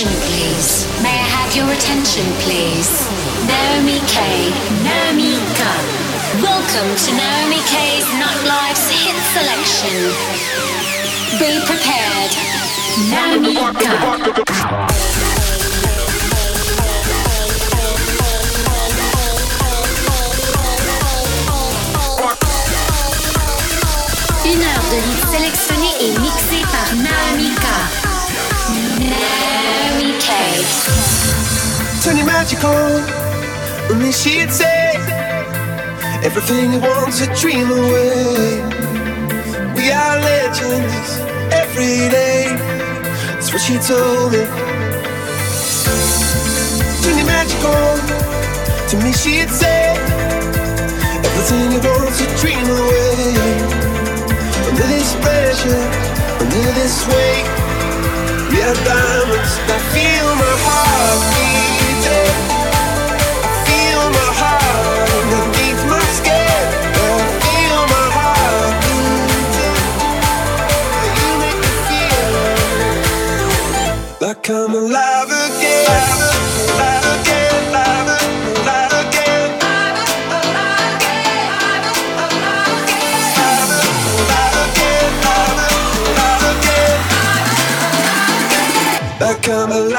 attention, please? May I have your attention, please? Naomi K. Naomi K. Welcome to Naomi K's Nightlife's hit selection. Be prepared. Naomi K. Une heure de hits sélectionnés et mixés par Naomi K. Naomi K. Turn your magic on, only she'd say everything you want to dream away. We are legends every day. That's what she told me. Turn your magic on, to me she'd say everything you want to dream away. Under this pressure, under this weight, are diamonds. I feel my heart beating. I feel my heart underneath my skin. I feel my heart beating. You make me feel like I'm alive I'm alive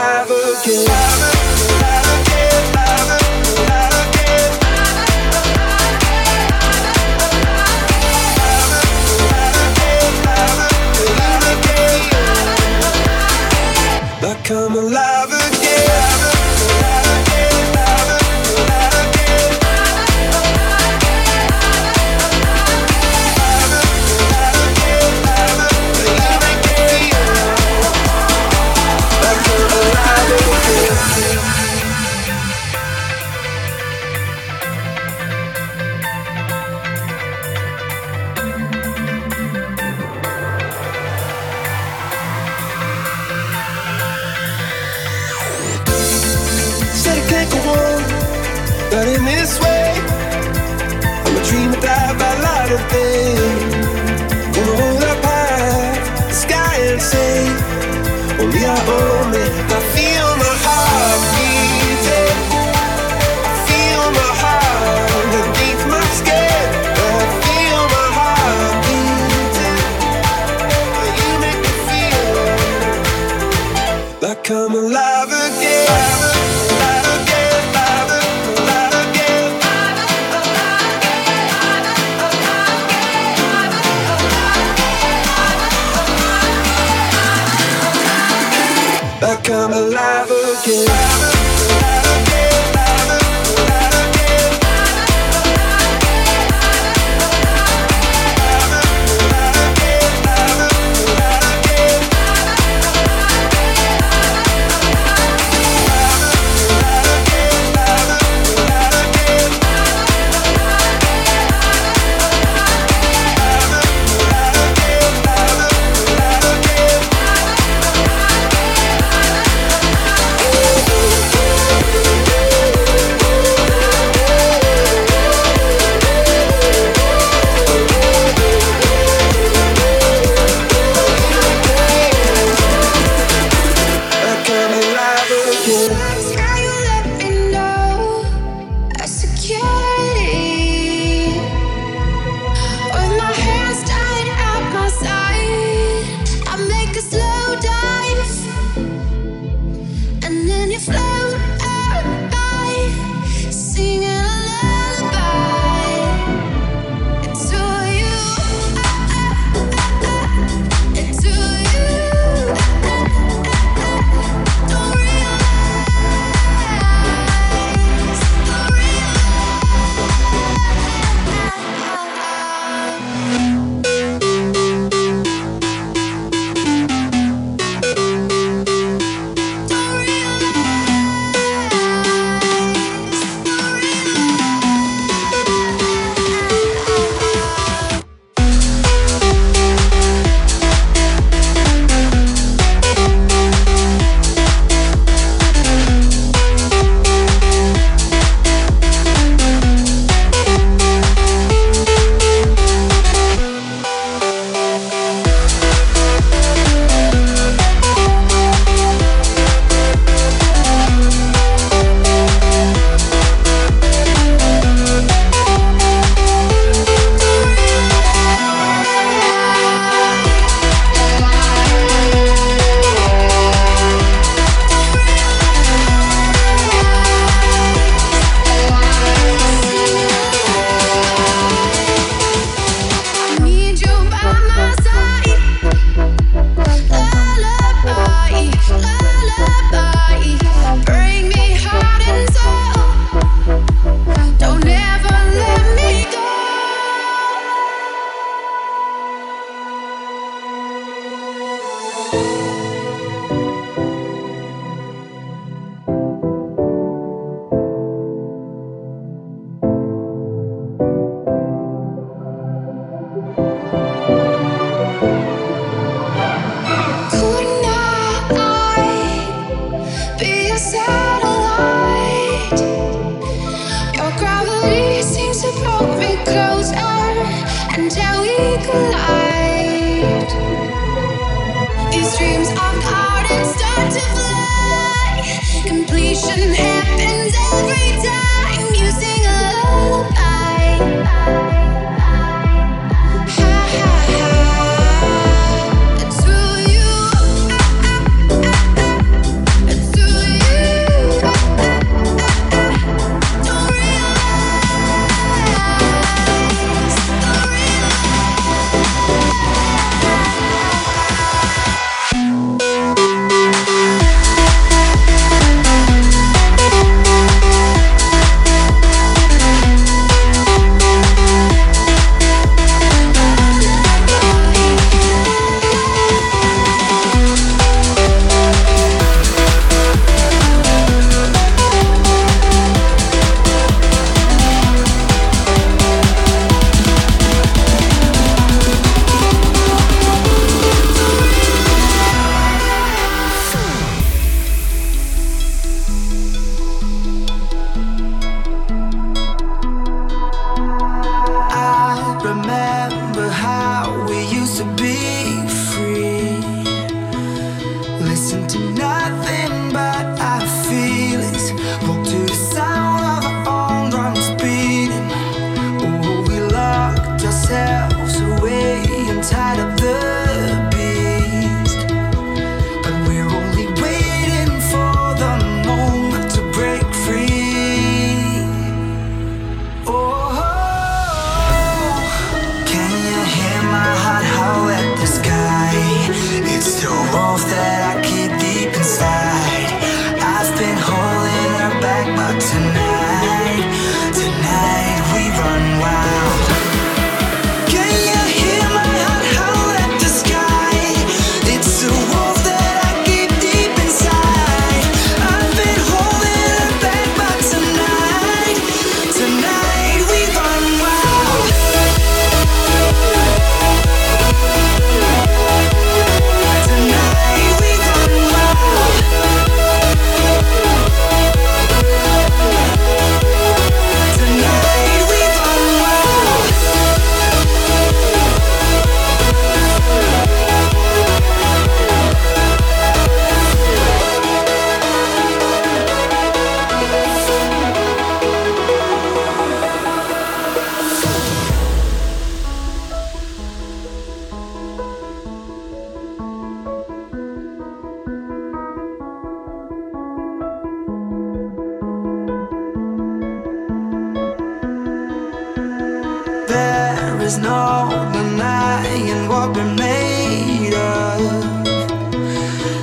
there's no denying what we're made of.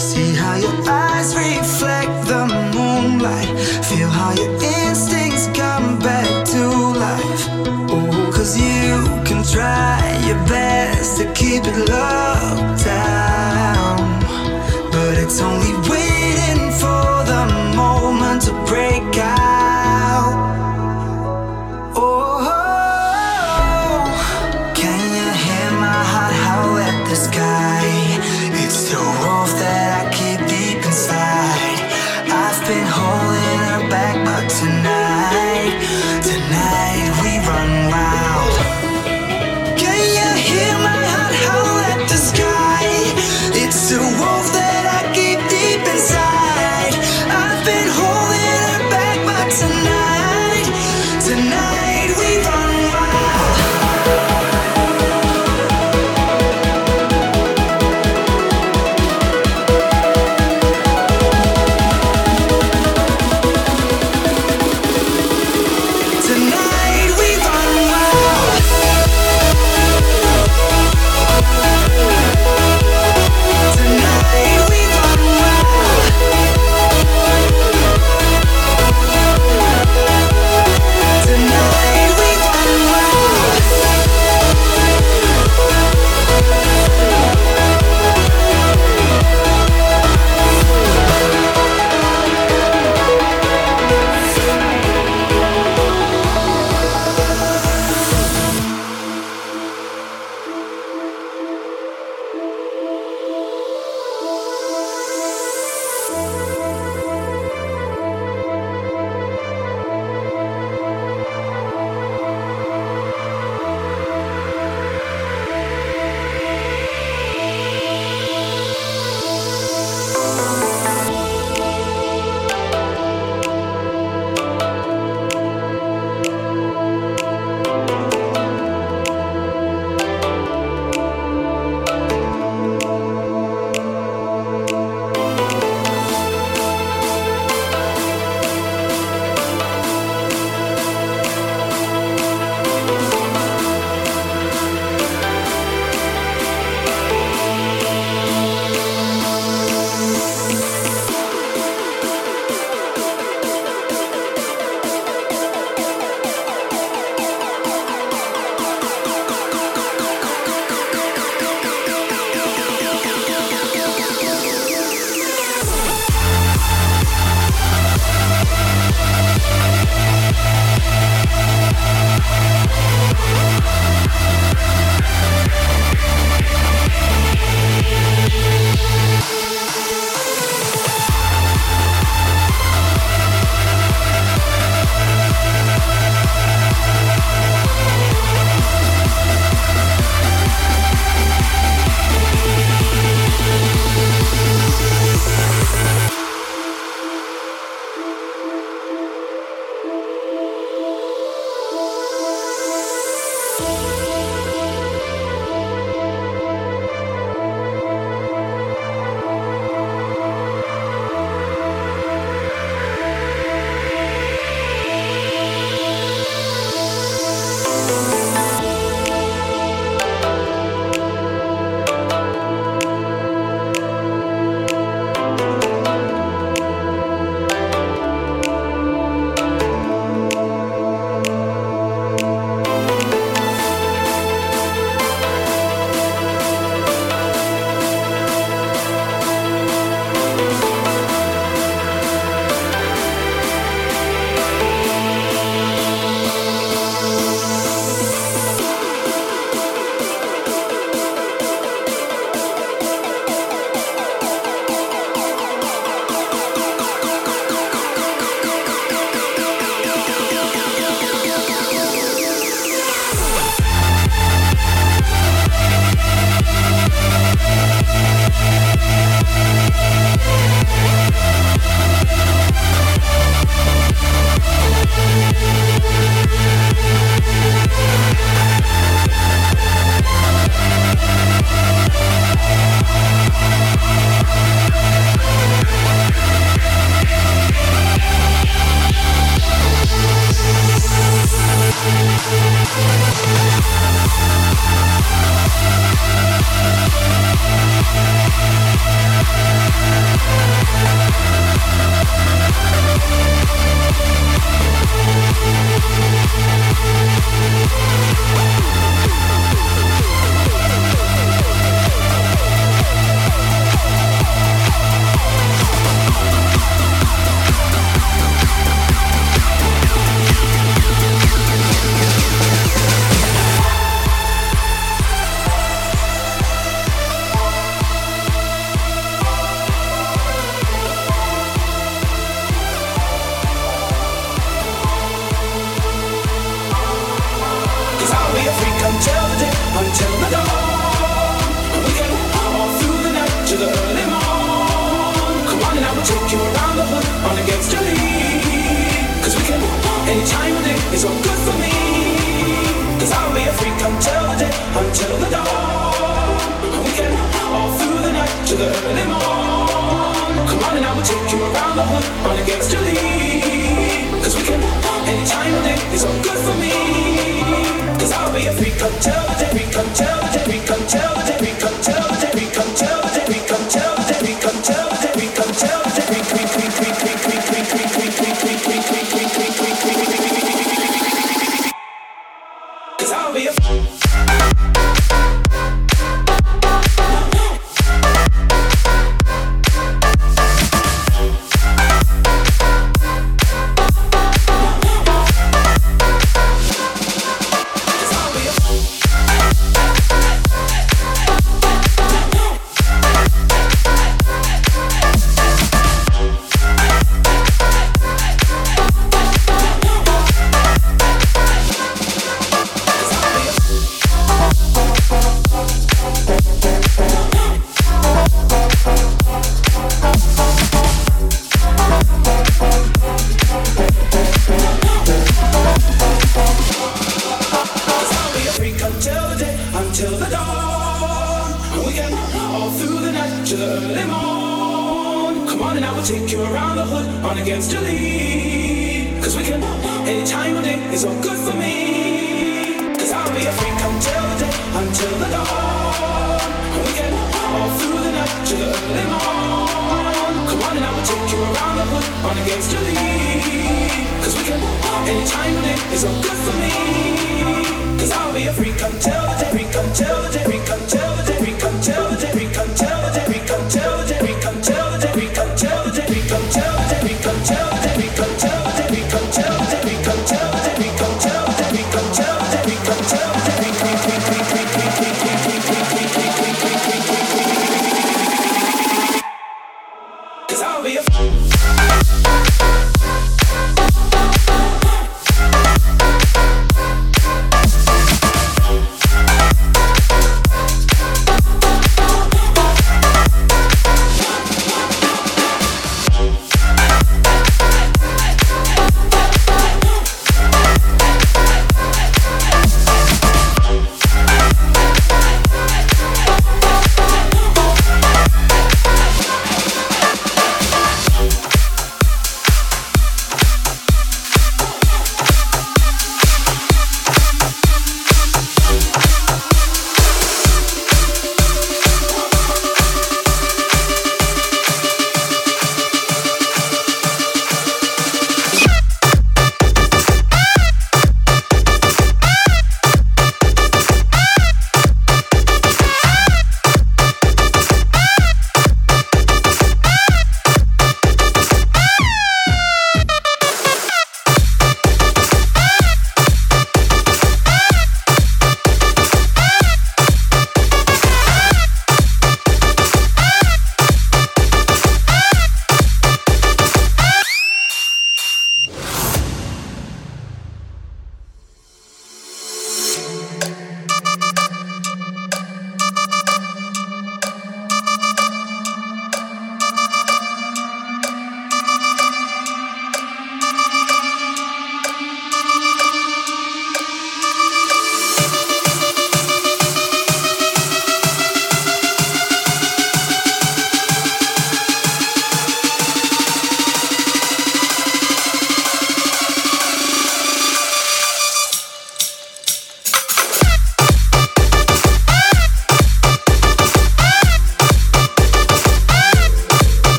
See how your eyes reflect the moonlight. Feel how your instincts come back to life. Oh, cause you can try your best to keep it low.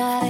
shy